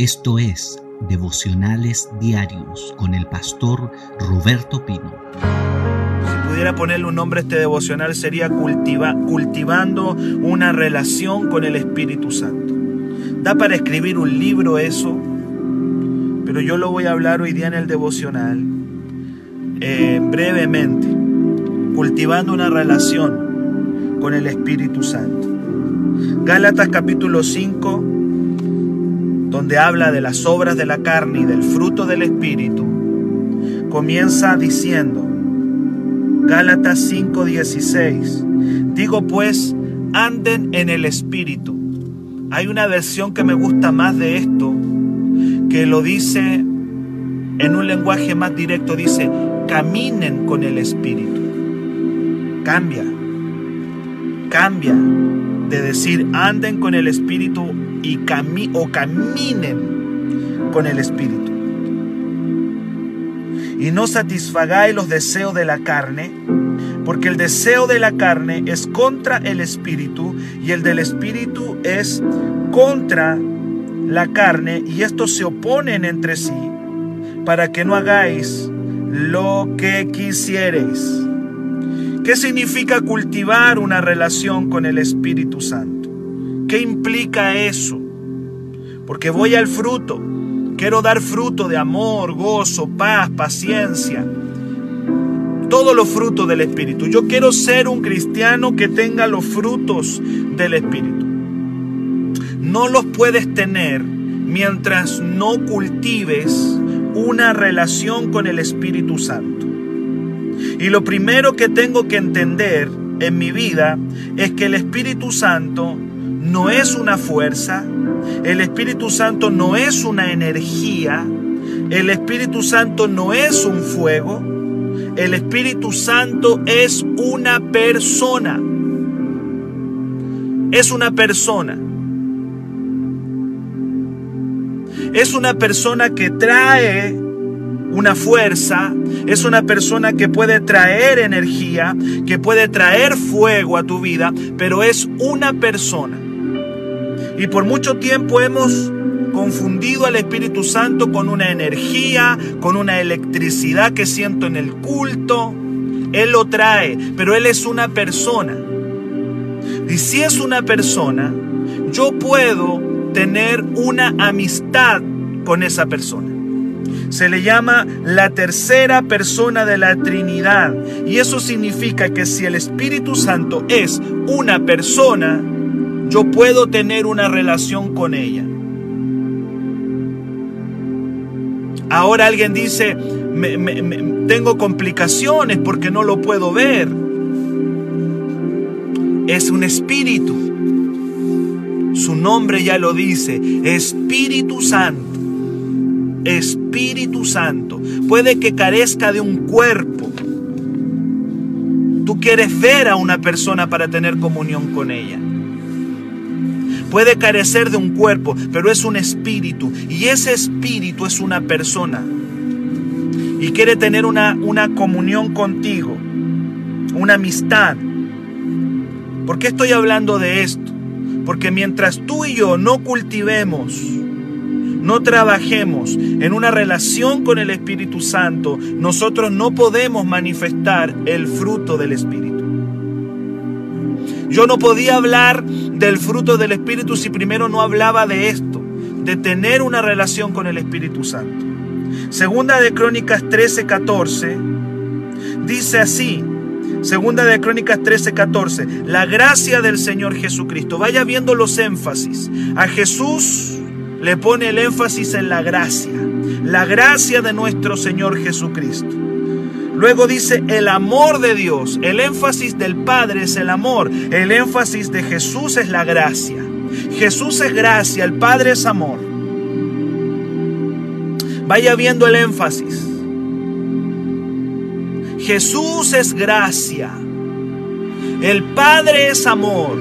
Esto es Devocionales Diarios con el pastor Roberto Pino. Si pudiera ponerle un nombre a este devocional sería cultivando una relación con el Espíritu Santo. Da para escribir un libro eso, pero yo lo voy a hablar hoy día en el devocional eh, brevemente, cultivando una relación con el Espíritu Santo. Gálatas capítulo 5 donde habla de las obras de la carne y del fruto del Espíritu, comienza diciendo, Gálatas 5:16, digo pues, anden en el Espíritu. Hay una versión que me gusta más de esto, que lo dice en un lenguaje más directo, dice, caminen con el Espíritu. Cambia, cambia de decir anden con el Espíritu y o caminen con el Espíritu. Y no satisfagáis los deseos de la carne, porque el deseo de la carne es contra el Espíritu y el del Espíritu es contra la carne y estos se oponen entre sí para que no hagáis lo que quisiereis. ¿Qué significa cultivar una relación con el Espíritu Santo? ¿Qué implica eso? Porque voy al fruto. Quiero dar fruto de amor, gozo, paz, paciencia. Todos los frutos del Espíritu. Yo quiero ser un cristiano que tenga los frutos del Espíritu. No los puedes tener mientras no cultives una relación con el Espíritu Santo. Y lo primero que tengo que entender en mi vida es que el Espíritu Santo no es una fuerza, el Espíritu Santo no es una energía, el Espíritu Santo no es un fuego, el Espíritu Santo es una persona. Es una persona. Es una persona que trae una fuerza, es una persona que puede traer energía, que puede traer fuego a tu vida, pero es una persona. Y por mucho tiempo hemos confundido al Espíritu Santo con una energía, con una electricidad que siento en el culto. Él lo trae, pero Él es una persona. Y si es una persona, yo puedo tener una amistad con esa persona. Se le llama la tercera persona de la Trinidad. Y eso significa que si el Espíritu Santo es una persona, yo puedo tener una relación con ella. Ahora alguien dice, tengo complicaciones porque no lo puedo ver. Es un espíritu. Su nombre ya lo dice, Espíritu Santo. Espíritu Santo. Puede que carezca de un cuerpo. Tú quieres ver a una persona para tener comunión con ella. Puede carecer de un cuerpo, pero es un espíritu. Y ese espíritu es una persona. Y quiere tener una, una comunión contigo, una amistad. ¿Por qué estoy hablando de esto? Porque mientras tú y yo no cultivemos, no trabajemos en una relación con el Espíritu Santo, nosotros no podemos manifestar el fruto del Espíritu. Yo no podía hablar del fruto del Espíritu si primero no hablaba de esto, de tener una relación con el Espíritu Santo. Segunda de Crónicas 13, 14 dice así, Segunda de Crónicas 13, 14, la gracia del Señor Jesucristo. Vaya viendo los énfasis. A Jesús le pone el énfasis en la gracia, la gracia de nuestro Señor Jesucristo. Luego dice el amor de Dios. El énfasis del Padre es el amor. El énfasis de Jesús es la gracia. Jesús es gracia, el Padre es amor. Vaya viendo el énfasis. Jesús es gracia. El Padre es amor.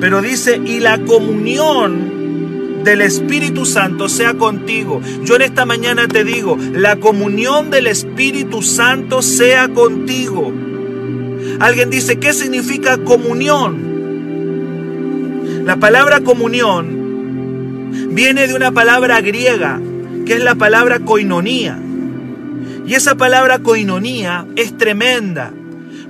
Pero dice, y la comunión del Espíritu Santo sea contigo. Yo en esta mañana te digo, la comunión del Espíritu Santo sea contigo. Alguien dice, ¿qué significa comunión? La palabra comunión viene de una palabra griega, que es la palabra koinonía. Y esa palabra koinonía es tremenda,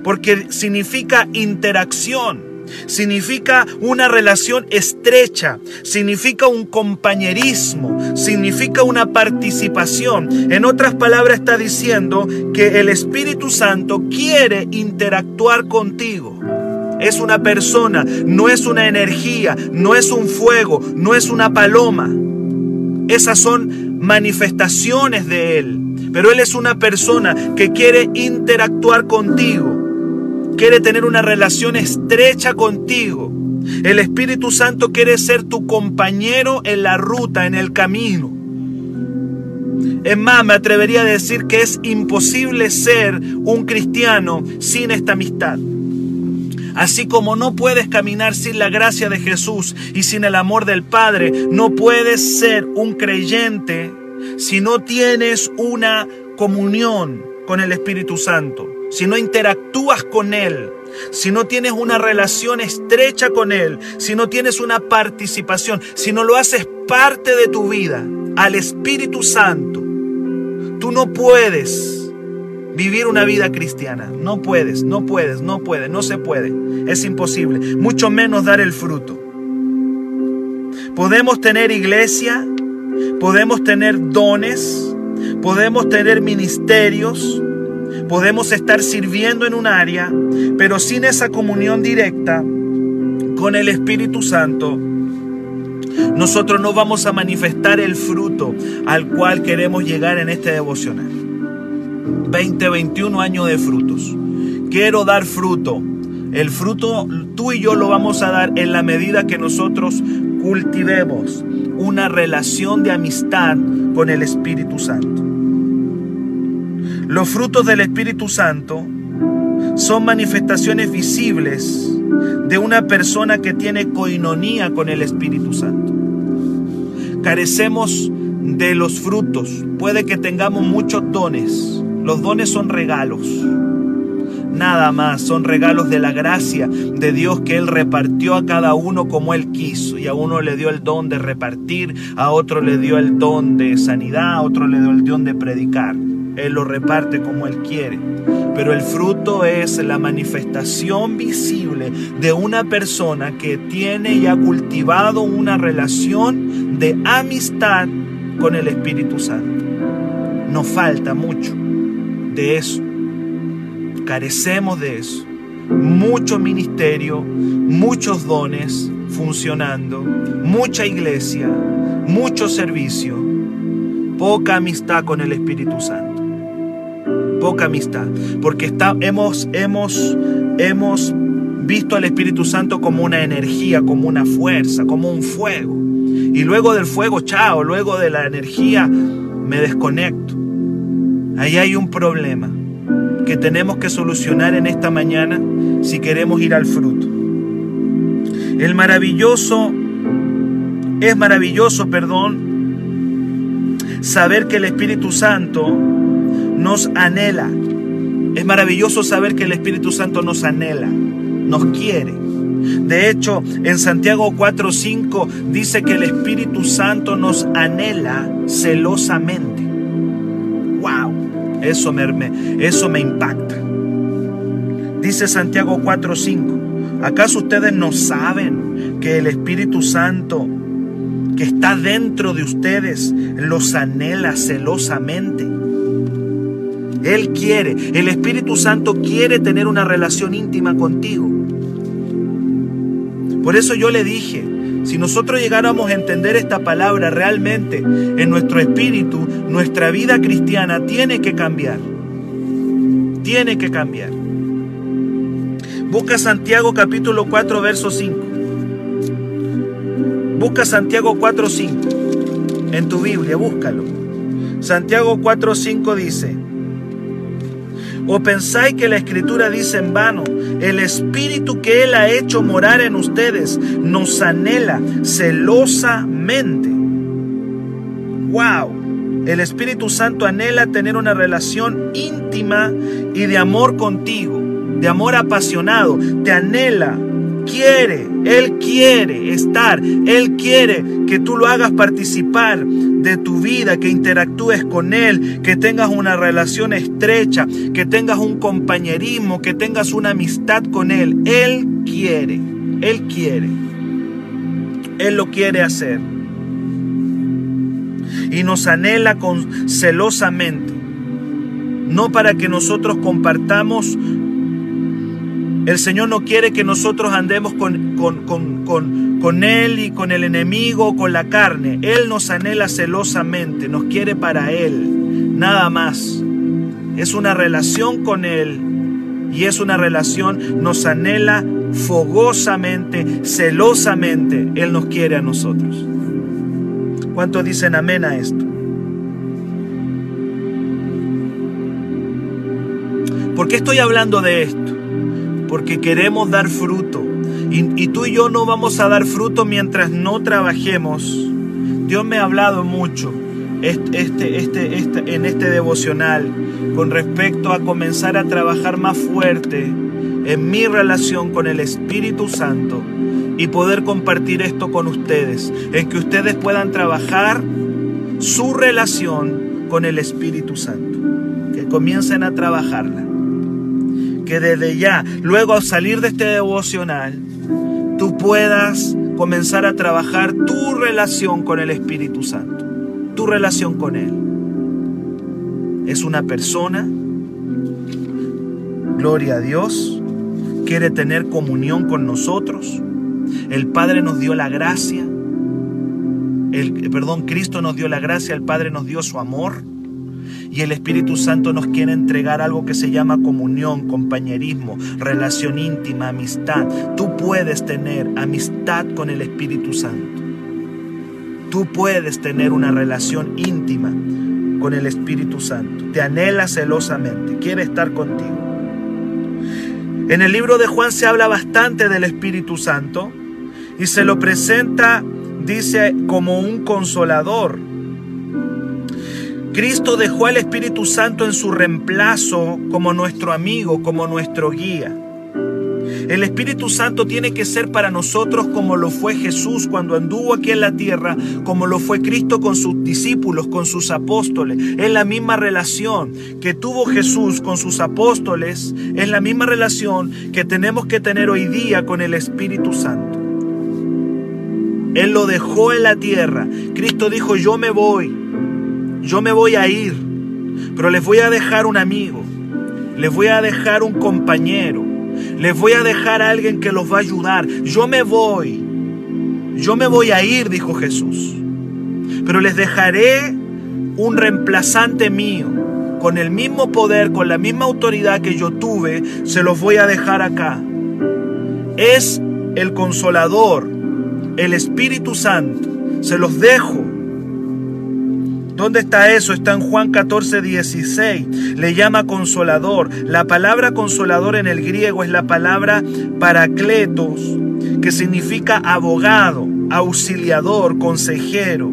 porque significa interacción, significa una relación estrecha, significa un compañerismo, significa una participación. En otras palabras está diciendo que el Espíritu Santo quiere interactuar contigo. Es una persona, no es una energía, no es un fuego, no es una paloma. Esas son manifestaciones de Él. Pero Él es una persona que quiere interactuar contigo quiere tener una relación estrecha contigo. El Espíritu Santo quiere ser tu compañero en la ruta, en el camino. Es más, me atrevería a decir que es imposible ser un cristiano sin esta amistad. Así como no puedes caminar sin la gracia de Jesús y sin el amor del Padre, no puedes ser un creyente si no tienes una comunión con el Espíritu Santo si no interactúas con Él, si no tienes una relación estrecha con Él, si no tienes una participación, si no lo haces parte de tu vida al Espíritu Santo, tú no puedes vivir una vida cristiana. No puedes, no puedes, no puedes, no se puede. Es imposible. Mucho menos dar el fruto. Podemos tener iglesia, podemos tener dones, podemos tener ministerios, Podemos estar sirviendo en un área, pero sin esa comunión directa con el Espíritu Santo, nosotros no vamos a manifestar el fruto al cual queremos llegar en este devocional. 20, 21 años de frutos. Quiero dar fruto. El fruto tú y yo lo vamos a dar en la medida que nosotros cultivemos una relación de amistad con el Espíritu Santo. Los frutos del Espíritu Santo son manifestaciones visibles de una persona que tiene coinonía con el Espíritu Santo. Carecemos de los frutos. Puede que tengamos muchos dones. Los dones son regalos. Nada más, son regalos de la gracia de Dios que Él repartió a cada uno como Él quiso. Y a uno le dio el don de repartir, a otro le dio el don de sanidad, a otro le dio el don de predicar. Él lo reparte como Él quiere. Pero el fruto es la manifestación visible de una persona que tiene y ha cultivado una relación de amistad con el Espíritu Santo. Nos falta mucho de eso. Carecemos de eso. Mucho ministerio, muchos dones funcionando, mucha iglesia, mucho servicio, poca amistad con el Espíritu Santo poca amistad, porque está, hemos, hemos, hemos visto al Espíritu Santo como una energía, como una fuerza, como un fuego. Y luego del fuego, chao, luego de la energía, me desconecto. Ahí hay un problema que tenemos que solucionar en esta mañana si queremos ir al fruto. El maravilloso, es maravilloso, perdón, saber que el Espíritu Santo nos anhela. Es maravilloso saber que el Espíritu Santo nos anhela, nos quiere. De hecho, en Santiago 4:5 dice que el Espíritu Santo nos anhela celosamente. ¡Wow! Eso me, eso me impacta. Dice Santiago 4:5. ¿Acaso ustedes no saben que el Espíritu Santo que está dentro de ustedes los anhela celosamente? Él quiere, el Espíritu Santo quiere tener una relación íntima contigo. Por eso yo le dije, si nosotros llegáramos a entender esta palabra realmente en nuestro espíritu, nuestra vida cristiana tiene que cambiar. Tiene que cambiar. Busca Santiago capítulo 4, verso 5. Busca Santiago 4, 5. En tu Biblia, búscalo. Santiago 4, 5 dice, ¿O pensáis que la escritura dice en vano, el espíritu que Él ha hecho morar en ustedes nos anhela celosamente? ¡Wow! El Espíritu Santo anhela tener una relación íntima y de amor contigo, de amor apasionado. Te anhela quiere, Él quiere estar, Él quiere que tú lo hagas participar de tu vida, que interactúes con Él, que tengas una relación estrecha, que tengas un compañerismo, que tengas una amistad con Él. Él quiere, Él quiere, Él lo quiere hacer. Y nos anhela con celosamente, no para que nosotros compartamos el Señor no quiere que nosotros andemos con, con, Él y con el enemigo, con la carne. Él nos anhela celosamente, nos quiere para Él, nada más. Es una relación con Él y es una relación, nos anhela fogosamente, celosamente. Él nos quiere a nosotros. ¿Cuántos dicen amén a esto? ¿Por qué estoy hablando de esto? Porque queremos dar fruto. Y, tú y yo no vamos a dar fruto mientras no trabajemos. Dios me ha hablado mucho este, este, este, en este devocional con respecto a comenzar a trabajar más fuerte en mi relación con el Espíritu Santo y poder compartir esto con ustedes, en que ustedes puedan trabajar su relación con el Espíritu Santo, que comiencen a trabajarla que desde ya, luego al salir de este devocional, tú puedas comenzar a trabajar tu relación con el Espíritu Santo, tu relación con Él. Es una persona, gloria a Dios, quiere tener comunión con nosotros. El Padre nos dio la gracia, el, perdón, Cristo nos dio la gracia, el Padre nos dio su amor. Y el Espíritu Santo nos quiere entregar algo que se llama comunión, compañerismo, relación íntima, amistad. Tú puedes tener amistad con el Espíritu Santo. Tú puedes tener una relación íntima con el Espíritu Santo. Te anhela celosamente, quiere estar contigo. En el libro de Juan se habla bastante del Espíritu Santo y se lo presenta, dice, como un consolador, Cristo dejó al Espíritu Santo en su reemplazo como nuestro amigo, como nuestro guía. El Espíritu Santo tiene que ser para nosotros como lo fue Jesús cuando anduvo aquí en la tierra, como lo fue Cristo con sus discípulos, con sus apóstoles. Es la misma relación que tuvo Jesús con sus apóstoles, es la misma relación que tenemos que tener hoy día con el Espíritu Santo. Él lo dejó en la tierra. Cristo dijo, yo me voy, yo me voy a ir, pero les voy a dejar un amigo, les voy a dejar un compañero, les voy a dejar a alguien que los va a ayudar. Yo me voy, yo me voy a ir, dijo Jesús, pero les dejaré un reemplazante mío, con el mismo poder, con la misma autoridad que yo tuve, se los voy a dejar acá. Es el consolador, el Espíritu Santo. Se los dejo ¿Dónde está eso? Está en Juan 14, 16. Le llama consolador. La palabra consolador en el griego es la palabra paracletos, que significa abogado, auxiliador, consejero.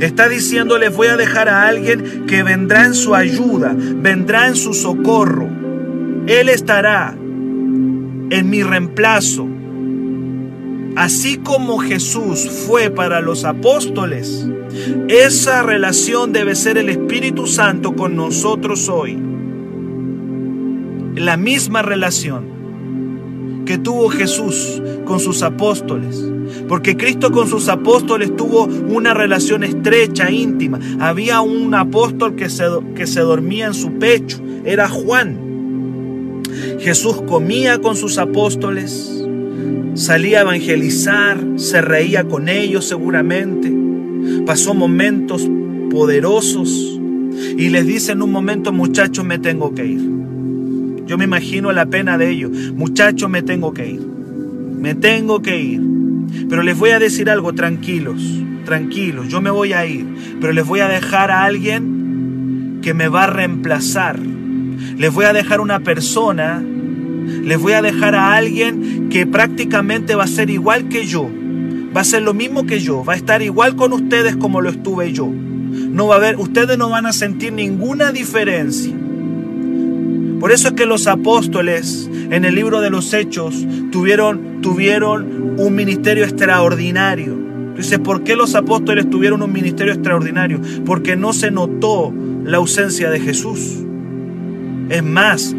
Está diciendo, les voy a dejar a alguien que vendrá en su ayuda, vendrá en su socorro. Él estará en mi reemplazo. Así como Jesús fue para los apóstoles, esa relación debe ser el Espíritu Santo con nosotros hoy. La misma relación que tuvo Jesús con sus apóstoles. Porque Cristo con sus apóstoles tuvo una relación estrecha, íntima. Había un apóstol que se, que se dormía en su pecho. Era Juan. Jesús comía con sus apóstoles. Salía a evangelizar. Se reía con ellos seguramente pasó momentos poderosos y les dice en un momento, muchachos, me tengo que ir. Yo me imagino la pena de ellos. Muchachos, me tengo que ir. Me tengo que ir. Pero les voy a decir algo, tranquilos, tranquilos, yo me voy a ir, pero les voy a dejar a alguien que me va a reemplazar. Les voy a dejar una persona, les voy a dejar a alguien que prácticamente va a ser igual que yo, va a ser lo mismo que yo, va a estar igual con ustedes como lo estuve yo. No va a haber, ustedes no van a sentir ninguna diferencia. Por eso es que los apóstoles en el libro de los Hechos tuvieron, tuvieron un ministerio extraordinario. Dice, ¿por qué los apóstoles tuvieron un ministerio extraordinario? Porque no se notó la ausencia de Jesús. Es más,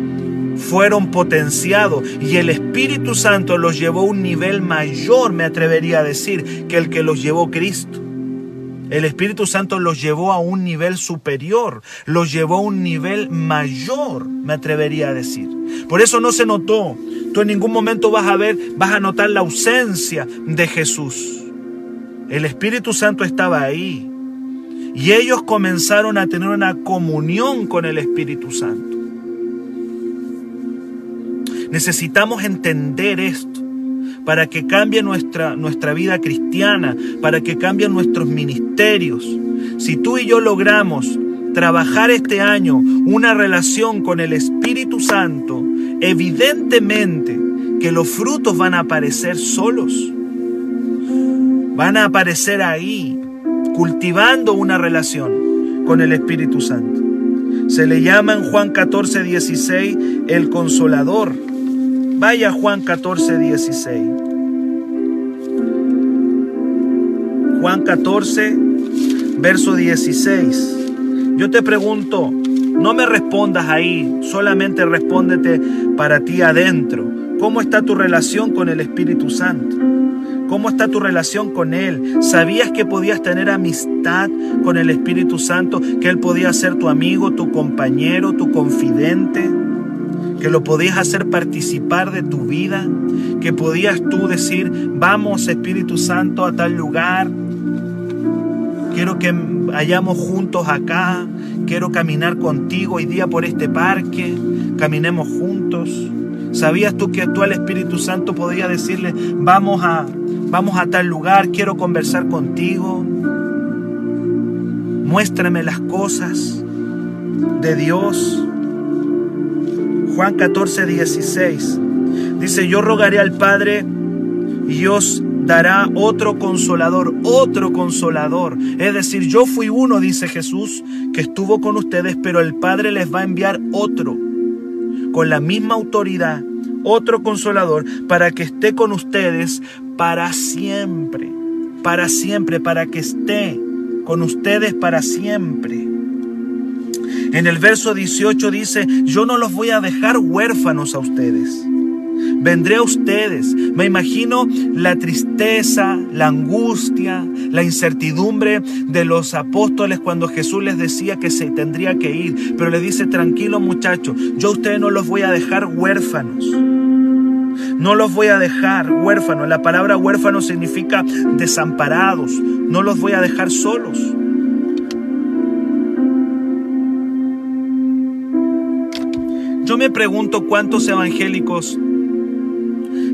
fueron potenciados y el Espíritu Santo los llevó a un nivel mayor, me atrevería a decir, que el que los llevó Cristo. El Espíritu Santo los llevó a un nivel superior, los llevó a un nivel mayor, me atrevería a decir. Por eso no se notó. Tú en ningún momento vas a ver, vas a notar la ausencia de Jesús. El Espíritu Santo estaba ahí. Y ellos comenzaron a tener una comunión con el Espíritu Santo. Necesitamos entender esto para que cambie nuestra, nuestra vida cristiana, para que cambien nuestros ministerios. Si tú y yo logramos trabajar este año una relación con el Espíritu Santo, evidentemente que los frutos van a aparecer solos. Van a aparecer ahí, cultivando una relación con el Espíritu Santo. Se le llama en Juan 14, 16 el consolador. Vaya Juan 14, 16. Juan 14, verso 16. Yo te pregunto, no me respondas ahí, solamente respóndete para ti adentro. ¿Cómo está tu relación con el Espíritu Santo? ¿Cómo está tu relación con Él? ¿Sabías que podías tener amistad con el Espíritu Santo? Que Él podía ser tu amigo, tu compañero, tu confidente que lo podías hacer participar de tu vida, que podías tú decir, vamos Espíritu Santo a tal lugar, quiero que vayamos juntos acá, quiero caminar contigo hoy día por este parque, caminemos juntos. ¿Sabías tú que tú al Espíritu Santo podías decirle, vamos a, vamos a tal lugar, quiero conversar contigo? Muéstrame las cosas de Dios. Juan 14, 16. Dice, yo rogaré al Padre y os dará otro consolador, otro consolador. Es decir, yo fui uno, dice Jesús, que estuvo con ustedes, pero el Padre les va a enviar otro, con la misma autoridad, otro consolador, para que esté con ustedes para siempre, para siempre, para que esté con ustedes para siempre. En el verso 18 dice, yo no los voy a dejar huérfanos a ustedes. Vendré a ustedes. Me imagino la tristeza, la angustia, la incertidumbre de los apóstoles cuando Jesús les decía que se tendría que ir. Pero les dice, tranquilo muchachos, yo a ustedes no los voy a dejar huérfanos. No los voy a dejar huérfanos. La palabra huérfano significa desamparados. No los voy a dejar solos. Yo me pregunto cuántos evangélicos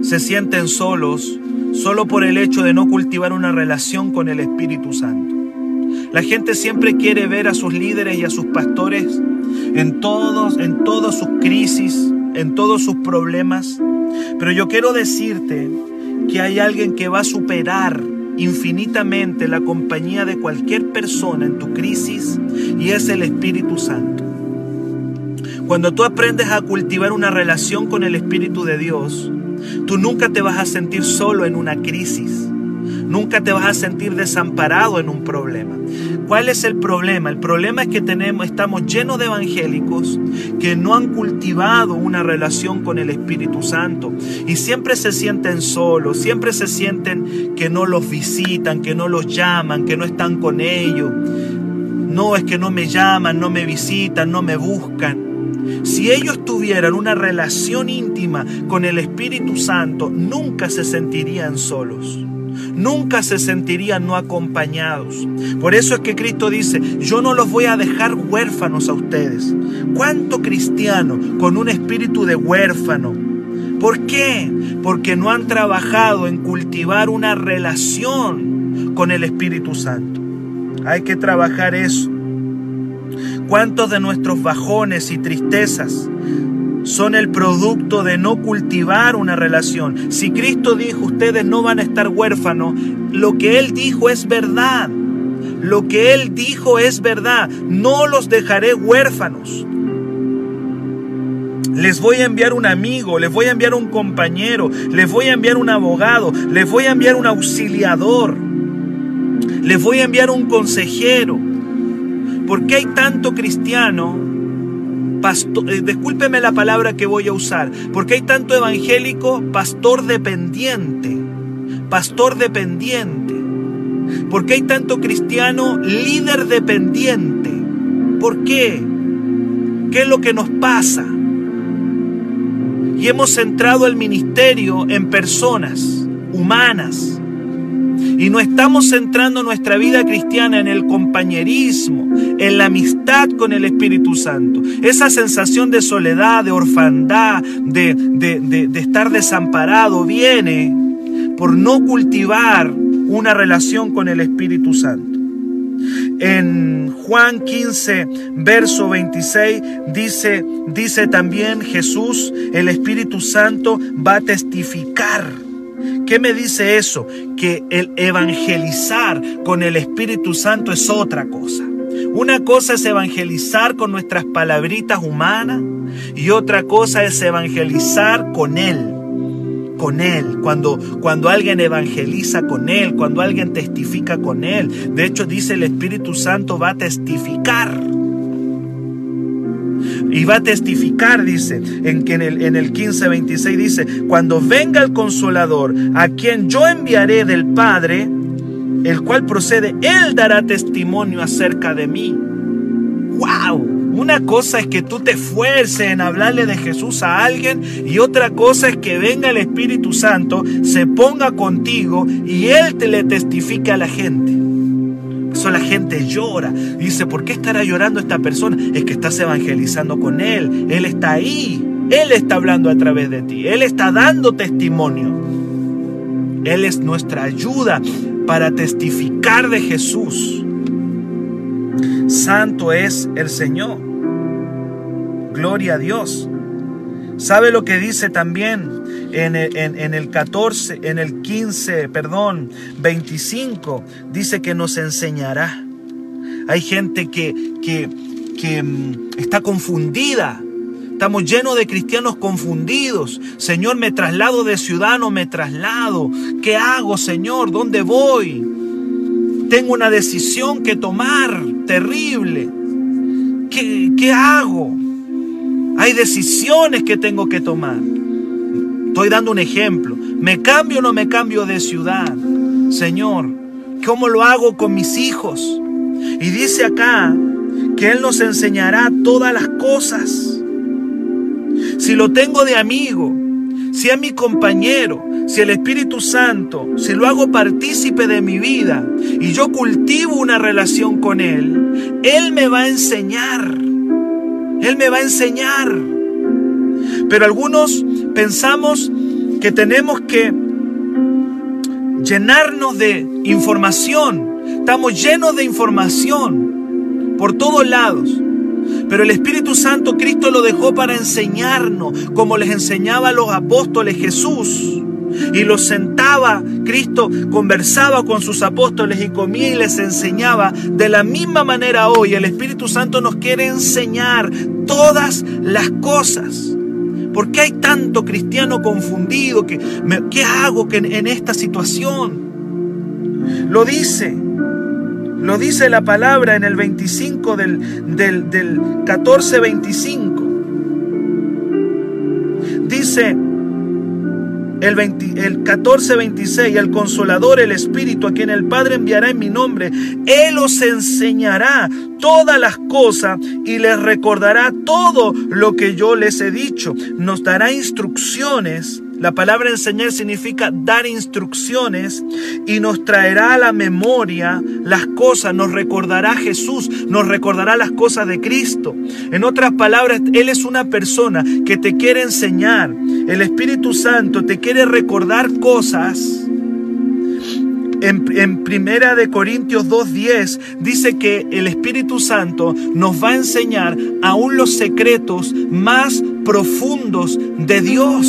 se sienten solos solo por el hecho de no cultivar una relación con el Espíritu Santo. La gente siempre quiere ver a sus líderes y a sus pastores en todos, en todas sus crisis, en todos sus problemas. Pero yo quiero decirte que hay alguien que va a superar infinitamente la compañía de cualquier persona en tu crisis y es el Espíritu Santo. Cuando tú aprendes a cultivar una relación con el Espíritu de Dios, tú nunca te vas a sentir solo en una crisis. Nunca te vas a sentir desamparado en un problema. ¿Cuál es el problema? El problema es que tenemos, estamos llenos de evangélicos que no han cultivado una relación con el Espíritu Santo y siempre se sienten solos, siempre se sienten que no los visitan, que no los llaman, que no están con ellos. No es que no me llaman, no me visitan, no me buscan. Si ellos tuvieran una relación íntima con el Espíritu Santo, nunca se sentirían solos. Nunca se sentirían no acompañados. Por eso es que Cristo dice, yo no los voy a dejar huérfanos a ustedes. ¿Cuánto cristiano con un espíritu de huérfano? ¿Por qué? Porque no han trabajado en cultivar una relación con el Espíritu Santo. Hay que trabajar eso. ¿Cuántos de nuestros bajones y tristezas son el producto de no cultivar una relación? Si Cristo dijo, ustedes no van a estar huérfanos, lo que Él dijo es verdad. Lo que Él dijo es verdad. No los dejaré huérfanos. Les voy a enviar un amigo, les voy a enviar un compañero, les voy a enviar un abogado, les voy a enviar un auxiliador, les voy a enviar un consejero. ¿Por qué hay tanto cristiano? Pastor, eh, discúlpeme la palabra que voy a usar. ¿Por qué hay tanto evangélico pastor dependiente? Pastor dependiente. ¿Por qué hay tanto cristiano líder dependiente? ¿Por qué? ¿Qué es lo que nos pasa? Y hemos centrado el ministerio en personas humanas. Y no estamos centrando nuestra vida cristiana en el compañerismo, en la amistad con el Espíritu Santo. Esa sensación de soledad, de orfandad, de, de, de estar desamparado, viene por no cultivar una relación con el Espíritu Santo. En Juan 15, verso 26, dice, dice también Jesús, el Espíritu Santo va a testificar. ¿Qué me dice eso? Que el evangelizar con el Espíritu Santo es otra cosa. Una cosa es evangelizar con nuestras palabritas humanas y otra cosa es evangelizar con Él con Él, cuando, cuando alguien evangeliza con Él, cuando alguien testifica con Él. De hecho, dice el Espíritu Santo va a testificar. Y va a testificar, dice, en, en el, en el 15:26 dice, cuando venga el consolador, a quien yo enviaré del Padre, el cual procede, Él dará testimonio acerca de mí. ¡Wow! Una cosa es que tú te esfuerces en hablarle de Jesús a alguien y otra cosa es que venga el Espíritu Santo, se ponga contigo y Él te le testifique a la gente. La gente llora. Dice, ¿por qué estará llorando esta persona? Es que estás evangelizando con Él. Él está ahí. Él está hablando a través de ti. Él está dando testimonio. Él es nuestra ayuda para testificar de Jesús. Santo es el Señor. Gloria a Dios. ¿Sabe lo que dice también en el, 14, en el 15, perdón, 25? Dice que nos enseñará. Hay gente que, que, que mm, está confundida. Estamos llenos de cristianos confundidos. Señor, me traslado de ciudadano, me traslado. ¿Qué hago, Señor? ¿Dónde voy? Tengo una decisión que tomar terrible. ¿Qué, qué hago? Hay decisiones que tengo que tomar. Estoy dando un ejemplo. ¿Me cambio o no me cambio de ciudad? Señor, ¿cómo lo hago con mis hijos? Y dice acá que Él nos enseñará todas las cosas. Si lo tengo de amigo, si es mi compañero, si el Espíritu Santo, si lo hago partícipe de mi vida y yo cultivo una relación con Él, Él me va a enseñar. Él me va a enseñar. Pero algunos pensamos que tenemos que llenarnos de información. Estamos llenos de información por todos lados. Pero el Espíritu Santo Cristo lo dejó para enseñarnos, como les enseñaba a los apóstoles Jesús. Y los sentaba, Cristo conversaba con sus apóstoles y comía y les enseñaba. De la misma manera hoy el Espíritu Santo nos quiere enseñar todas las cosas. ¿Por qué hay tanto cristiano confundido? Que, ¿Qué hago que en, esta situación? Lo dice, lo dice la palabra en el 25 del, del, del 14-25. Dice, el, 14:26, el consolador, el Espíritu, a quien el Padre enviará en mi nombre, Él os enseñará todas las cosas y les recordará todo lo que yo les he dicho. Nos dará instrucciones la palabra enseñar significa dar instrucciones y nos traerá a la memoria las cosas, nos recordará Jesús, nos recordará las cosas de Cristo. En otras palabras, Él es una persona que te quiere enseñar. El Espíritu Santo te quiere recordar cosas. En, Primera de Corintios 2.10 dice que el Espíritu Santo nos va a enseñar aún los secretos más profundos de Dios.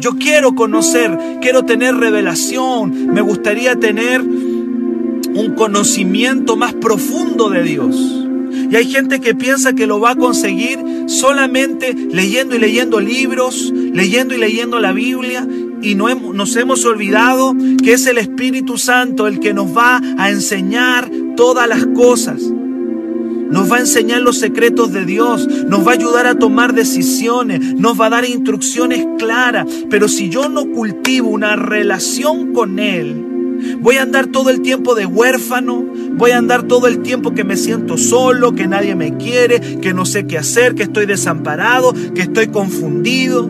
Yo quiero conocer, quiero tener revelación, me gustaría tener un conocimiento más profundo de Dios. Y hay gente que piensa que lo va a conseguir solamente leyendo y leyendo libros, leyendo y leyendo la Biblia y no nos hemos olvidado que es el Espíritu Santo el que nos va a enseñar todas las cosas. Nos va a enseñar los secretos de Dios, nos va a ayudar a tomar decisiones, nos va a dar instrucciones claras. Pero si yo no cultivo una relación con Él, Voy a andar todo el tiempo de huérfano, voy a andar todo el tiempo que me siento solo, que nadie me quiere, que no sé qué hacer, que estoy desamparado, que estoy confundido.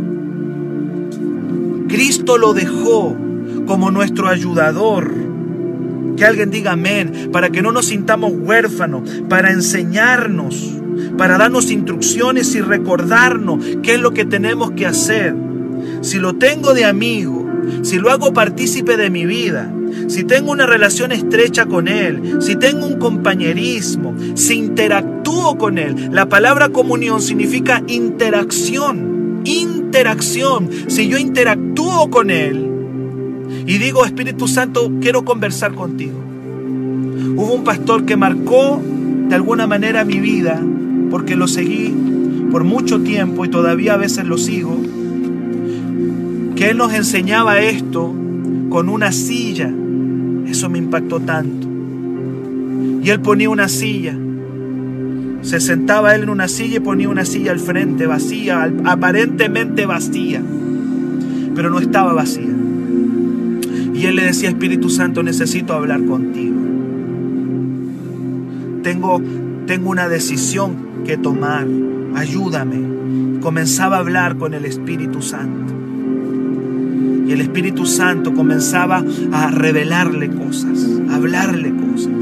Cristo lo dejó como nuestro ayudador. Que alguien diga amén, para que no nos sintamos huérfanos, para enseñarnos, para darnos instrucciones y recordarnos qué es lo que tenemos que hacer. Si lo tengo de amigo, si lo hago partícipe de mi vida, si tengo una relación estrecha con Él, si tengo un compañerismo, si interactúo con Él. La palabra comunión significa interacción, interacción. Si yo interactúo con Él y digo, Espíritu Santo, quiero conversar contigo. Hubo un pastor que marcó de alguna manera mi vida, porque lo seguí por mucho tiempo y todavía a veces lo sigo, que Él nos enseñaba esto con una silla eso me impactó tanto. Y él ponía una silla. Se sentaba él en una silla y ponía una silla al frente, vacía, aparentemente vacía. Pero no estaba vacía. Y él le decía, Espíritu Santo, necesito hablar contigo. Tengo, tengo una decisión que tomar. Ayúdame. Comenzaba a hablar con el Espíritu Santo. Y el Espíritu Santo comenzaba a revelarle cosas, a hablarle cosas.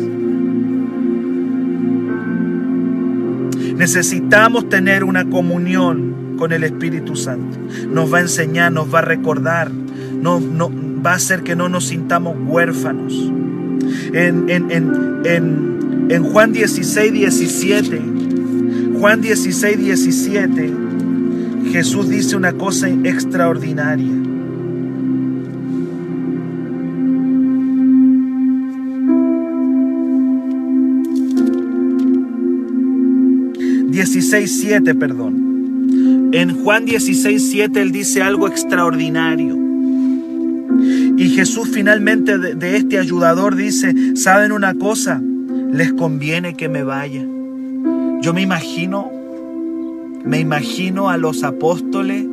Necesitamos tener una comunión con el Espíritu Santo. Nos va a enseñar, nos va a recordar, no, no, va a hacer que no nos sintamos huérfanos. En, en, en, en Juan 16, 17, Juan 16, 17, Jesús dice una cosa extraordinaria. 16.7, perdón. En Juan 16.7 él dice algo extraordinario. Y Jesús finalmente de, este ayudador dice, ¿saben una cosa? Les conviene que me vaya. Yo me imagino, me imagino a los apóstoles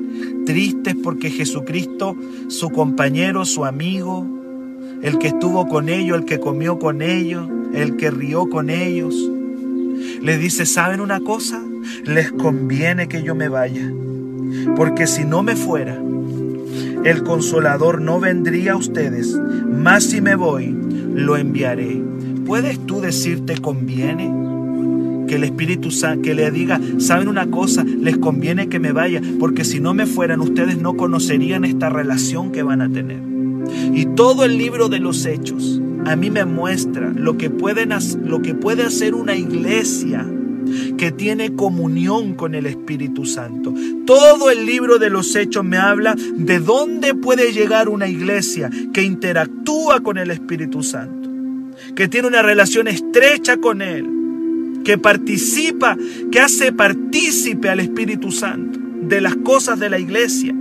tristes porque Jesucristo, su compañero, su amigo, el que estuvo con ellos, el que comió con ellos, el que rió con ellos, le dice, ¿saben una cosa? Les conviene que yo me vaya, porque si no me fuera, el consolador no vendría a ustedes, más si me voy, lo enviaré. ¿Puedes tú decirte conviene? Que el Espíritu Santo, que le diga, ¿saben una cosa? Les conviene que me vaya, porque si no me fueran, ustedes no conocerían esta relación que van a tener. Y todo el libro de los hechos a mí me muestra lo que, puede hacer una iglesia que tiene comunión con el Espíritu Santo. Todo el libro de los hechos me habla de dónde puede llegar una iglesia que interactúa con el Espíritu Santo, que tiene una relación estrecha con Él, que participa, que hace partícipe al Espíritu Santo de las cosas de la iglesia.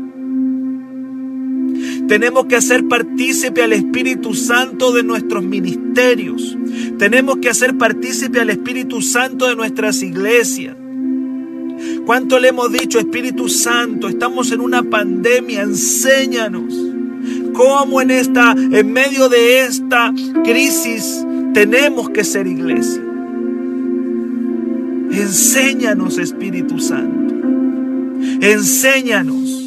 Tenemos que hacer partícipe al Espíritu Santo de nuestros ministerios. Tenemos que hacer partícipe al Espíritu Santo de nuestras iglesias. ¿Cuánto le hemos dicho, Espíritu Santo? Estamos en una pandemia, enséñanos cómo en esta, en medio de esta crisis, tenemos que ser iglesia. Enséñanos, Espíritu Santo. Enséñanos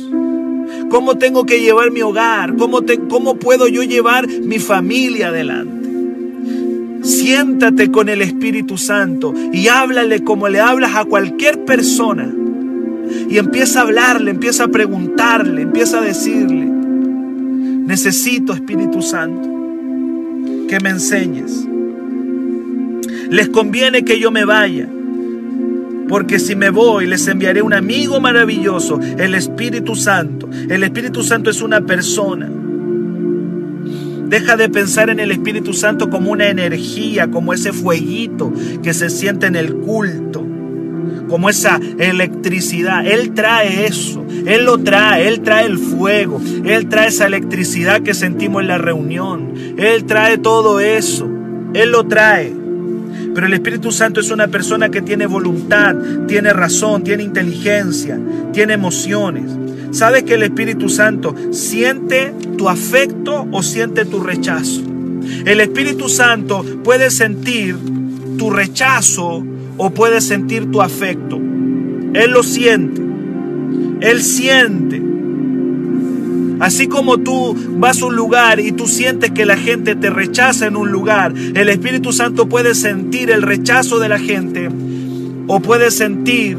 cómo tengo que llevar mi hogar, cómo, cómo puedo yo llevar mi familia adelante. Siéntate con el Espíritu Santo y háblale como le hablas a cualquier persona. Y empieza a hablarle, empieza a preguntarle, empieza a decirle, necesito Espíritu Santo, que me enseñes. Les conviene que yo me vaya porque si me voy, les enviaré un amigo maravilloso, el Espíritu Santo. El Espíritu Santo es una persona. Deja de pensar en el Espíritu Santo como una energía, como ese fueguito que se siente en el culto, como esa electricidad. Él trae eso, Él lo trae, Él trae el fuego, Él trae esa electricidad que sentimos en la reunión, Él trae todo eso, Él lo trae. Pero el Espíritu Santo es una persona que tiene voluntad, tiene razón, tiene inteligencia, tiene emociones. ¿Sabes que el Espíritu Santo siente tu afecto o siente tu rechazo? El Espíritu Santo puede sentir tu rechazo o puede sentir tu afecto. Él lo siente. Él siente. Así como tú vas a un lugar y tú sientes que la gente te rechaza en un lugar, el Espíritu Santo puede sentir el rechazo de la gente o puede sentir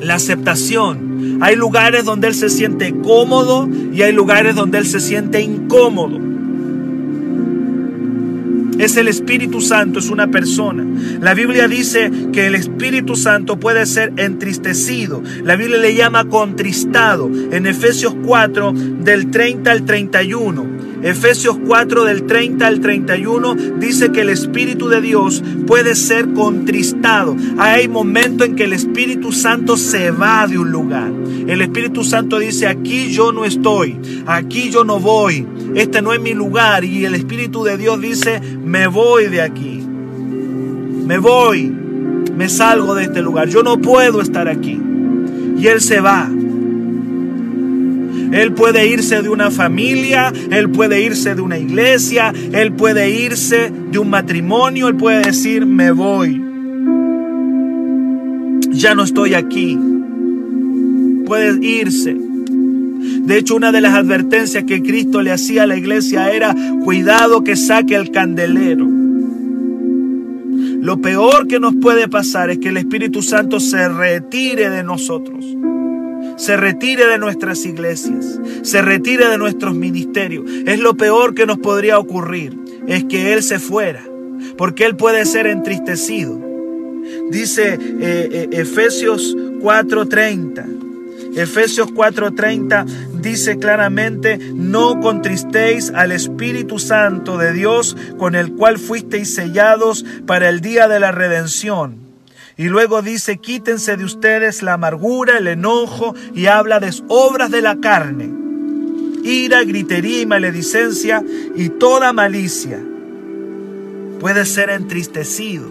la aceptación. Hay lugares donde Él se siente cómodo y hay lugares donde Él se siente incómodo. Es el Espíritu Santo, es una persona. La Biblia dice que el Espíritu Santo puede ser entristecido. La Biblia le llama contristado. En Efesios 4, del 30 al 31. Efesios 4 del 30 al 31 dice que el Espíritu de Dios puede ser contristado. Hay momentos en que el Espíritu Santo se va de un lugar. El Espíritu Santo dice, aquí yo no estoy, aquí yo no voy, este no es mi lugar. Y el Espíritu de Dios dice, me voy de aquí, me voy, me salgo de este lugar, yo no puedo estar aquí. Y Él se va. Él puede irse de una familia, Él puede irse de una iglesia, Él puede irse de un matrimonio, Él puede decir, me voy. Ya no estoy aquí. Puede irse. De hecho, una de las advertencias que Cristo le hacía a la iglesia era, cuidado que saque el candelero. Lo peor que nos puede pasar es que el Espíritu Santo se retire de nosotros se retire de nuestras iglesias, se retire de nuestros ministerios. Es lo peor que nos podría ocurrir, es que Él se fuera, porque Él puede ser entristecido. Dice eh, eh, Efesios 4:30. Efesios 4:30 dice claramente, no contristéis al Espíritu Santo de Dios con el cual fuisteis sellados para el día de la redención. Y luego dice, quítense de ustedes la amargura, el enojo y habla de obras de la carne, ira, gritería maledicencia y toda malicia. Puede ser entristecido.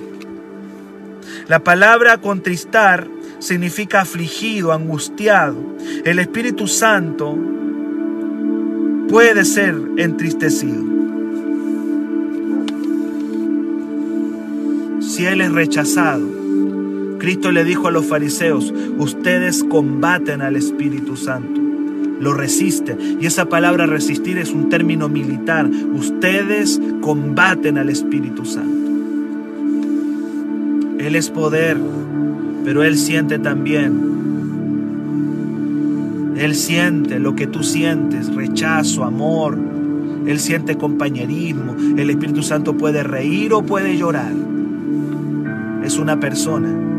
La palabra contristar significa afligido, angustiado. El Espíritu Santo puede ser entristecido. Si Él es rechazado, Cristo le dijo a los fariseos, ustedes combaten al Espíritu Santo, lo resisten. Y esa palabra resistir es un término militar. Ustedes combaten al Espíritu Santo. Él es poder, pero Él siente también. Él siente lo que tú sientes, rechazo, amor. Él siente compañerismo. El Espíritu Santo puede reír o puede llorar. Es una persona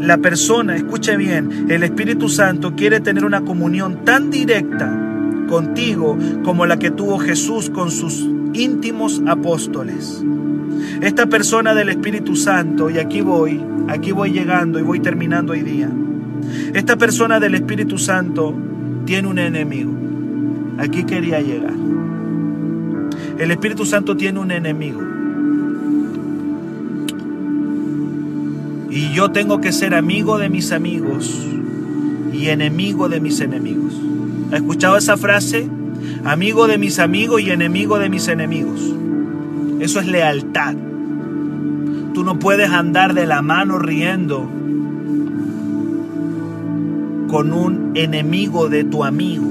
la persona, escuche bien, el Espíritu Santo quiere tener una comunión tan directa contigo como la que tuvo Jesús con sus íntimos apóstoles. Esta persona del Espíritu Santo, y aquí voy, aquí voy llegando y voy terminando hoy día. Esta persona del Espíritu Santo tiene un enemigo. Aquí quería llegar. El Espíritu Santo tiene un enemigo. Y yo tengo que ser amigo de mis amigos y enemigo de mis enemigos. ¿Ha escuchado esa frase? Amigo de mis amigos y enemigo de mis enemigos. Eso es lealtad. Tú no puedes andar de la mano riendo con un enemigo de tu amigo.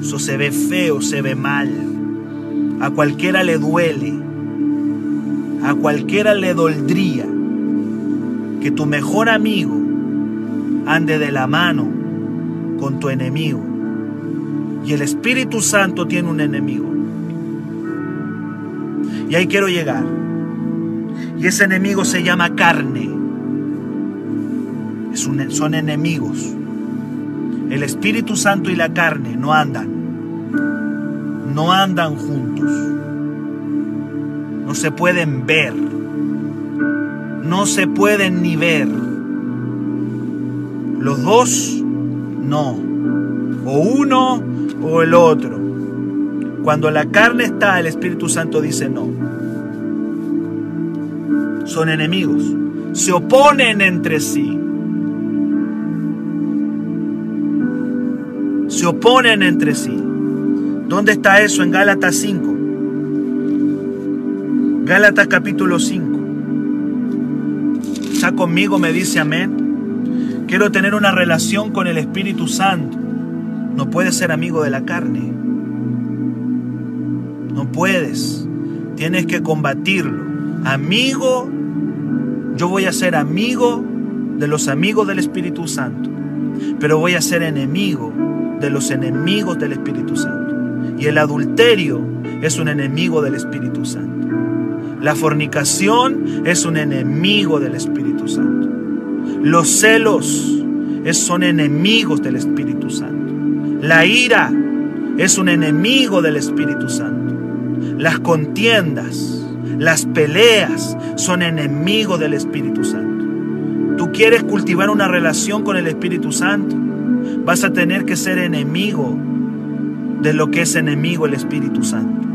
Eso se ve feo, se ve mal. A cualquiera le duele. A cualquiera le doldría que tu mejor amigo ande de la mano con tu enemigo. Y el Espíritu Santo tiene un enemigo. Y ahí quiero llegar. Y ese enemigo se llama carne. son enemigos. El Espíritu Santo y la carne no andan. No andan juntos. No se pueden ver no se pueden ni ver. Los dos, no. O uno o el otro. Cuando la carne está, el Espíritu Santo dice no. Son enemigos. Se oponen entre sí. Se oponen entre sí. ¿Dónde está eso? En Gálatas 5. Gálatas capítulo 5. ¿Está conmigo? Me dice amén. Quiero tener una relación con el Espíritu Santo. No puedes ser amigo de la carne. No puedes. Tienes que combatirlo. Amigo, yo voy a ser amigo de los amigos del Espíritu Santo. Pero voy a ser enemigo de los enemigos del Espíritu Santo. Y el adulterio es un enemigo del Espíritu Santo. La fornicación es un enemigo del Espíritu Santo. Los celos son enemigos del Espíritu Santo. La ira es un enemigo del Espíritu Santo. Las contiendas, las peleas son enemigos del Espíritu Santo. Tú quieres cultivar una relación con el Espíritu Santo, vas a tener que ser enemigo de lo que es enemigo el Espíritu Santo.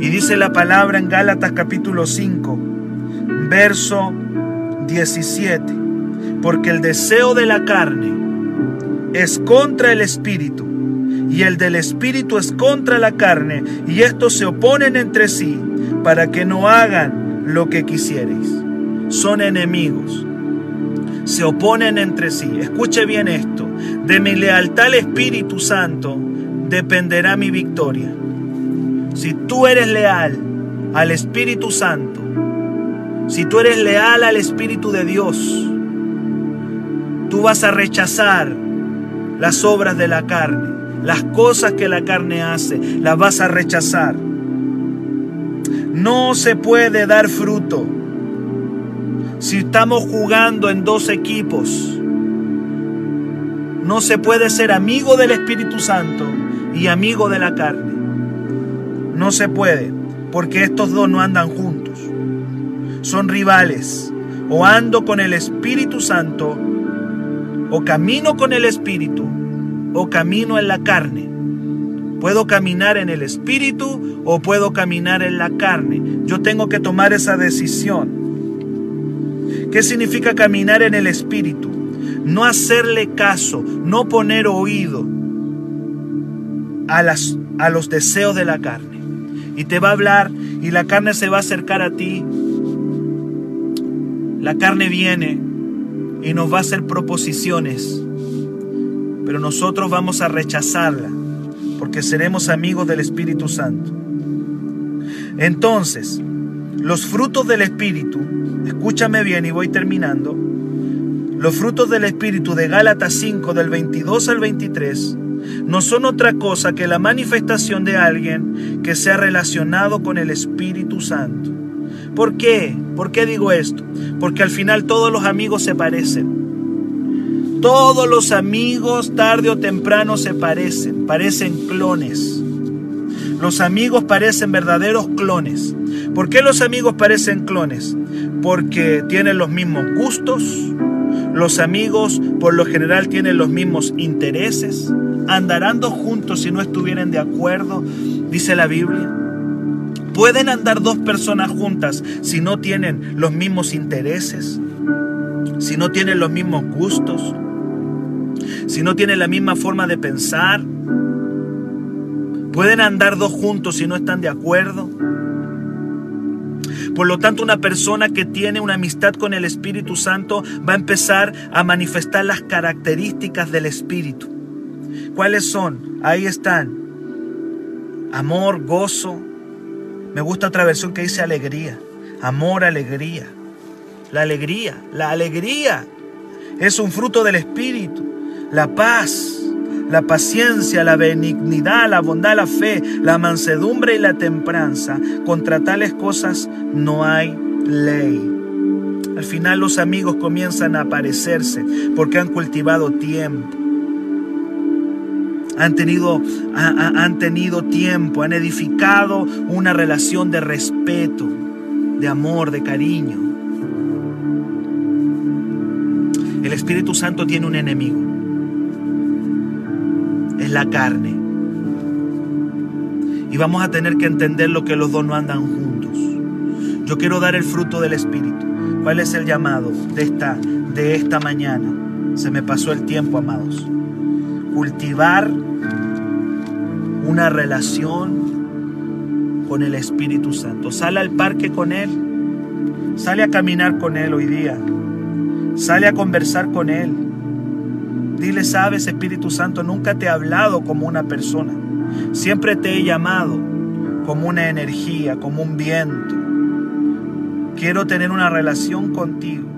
Y dice la palabra en Gálatas capítulo 5, verso 17, porque el deseo de la carne es contra el espíritu y el del espíritu es contra la carne y estos se oponen entre sí para que no hagan lo que quisierais. Son enemigos. Se oponen entre sí. Escuche bien esto. De mi lealtad al Espíritu Santo dependerá mi victoria. Si tú eres leal al Espíritu Santo, si tú eres leal al Espíritu de Dios, tú vas a rechazar las obras de la carne, las cosas que la carne hace, las vas a rechazar. No se puede dar fruto si estamos jugando en dos equipos. No se puede ser amigo del Espíritu Santo y amigo de la carne. No se puede, porque estos dos no andan juntos. Son rivales. O ando con el Espíritu Santo, o camino con el Espíritu, o camino en la carne. Puedo caminar en el Espíritu o puedo caminar en la carne. Yo tengo que tomar esa decisión. ¿Qué significa caminar en el Espíritu? No hacerle caso, no poner oído a, las, a los deseos de la carne y te va a hablar y la carne se va a acercar a ti. La carne viene y nos va a hacer proposiciones, pero nosotros vamos a rechazarla porque seremos amigos del Espíritu Santo. Entonces, los frutos del Espíritu, escúchame bien y voy terminando, los frutos del Espíritu de Gálatas 5 del 22 al 23 no son otra cosa que la manifestación de alguien que se ha relacionado con el Espíritu Santo. ¿Por qué? ¿Por qué digo esto? Porque al final todos los amigos se parecen. Todos los amigos tarde o temprano se parecen, parecen clones. Los amigos parecen verdaderos clones. ¿Por qué los amigos parecen clones? Porque tienen los mismos gustos, los amigos por lo general tienen los mismos intereses, andarán dos juntos si no estuvieran de acuerdo, dice la Biblia. Pueden andar dos personas juntas si no tienen los mismos intereses, si no tienen los mismos gustos, si no tienen la misma forma de pensar. Pueden andar dos juntos si no están de acuerdo. Por lo tanto, una persona que tiene una amistad con el Espíritu Santo va a empezar a manifestar las características del Espíritu. ¿Cuáles son? Ahí están. Amor, gozo. Me gusta otra versión que dice alegría. Amor, alegría. La alegría, la alegría es un fruto del Espíritu. La paz, la paciencia, la benignidad, la bondad, la fe, la mansedumbre y la templanza. Contra tales cosas no hay ley. Al final los amigos comienzan a aparecerse porque han cultivado tiempo han tenido, han tenido tiempo, han edificado una relación de respeto, de amor, de cariño. El Espíritu Santo tiene un enemigo. La carne. Y vamos a tener que entender lo que los dos no andan juntos. Yo quiero dar el fruto del Espíritu. ¿Cuál es el llamado de esta, de esta mañana? Se me pasó el tiempo, amados. Cultivar una relación con el Espíritu Santo. Sale al parque con Él. Sale a caminar con Él hoy día. Sale a conversar con Él. Dile, sabes, Espíritu Santo, nunca te he hablado como una persona. Siempre te he llamado como una energía, como un viento. Quiero tener una relación contigo.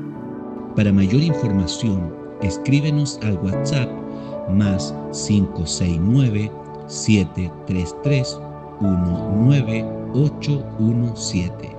Para mayor información, escríbenos al WhatsApp más 569 733 19817.